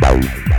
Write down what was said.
Bye.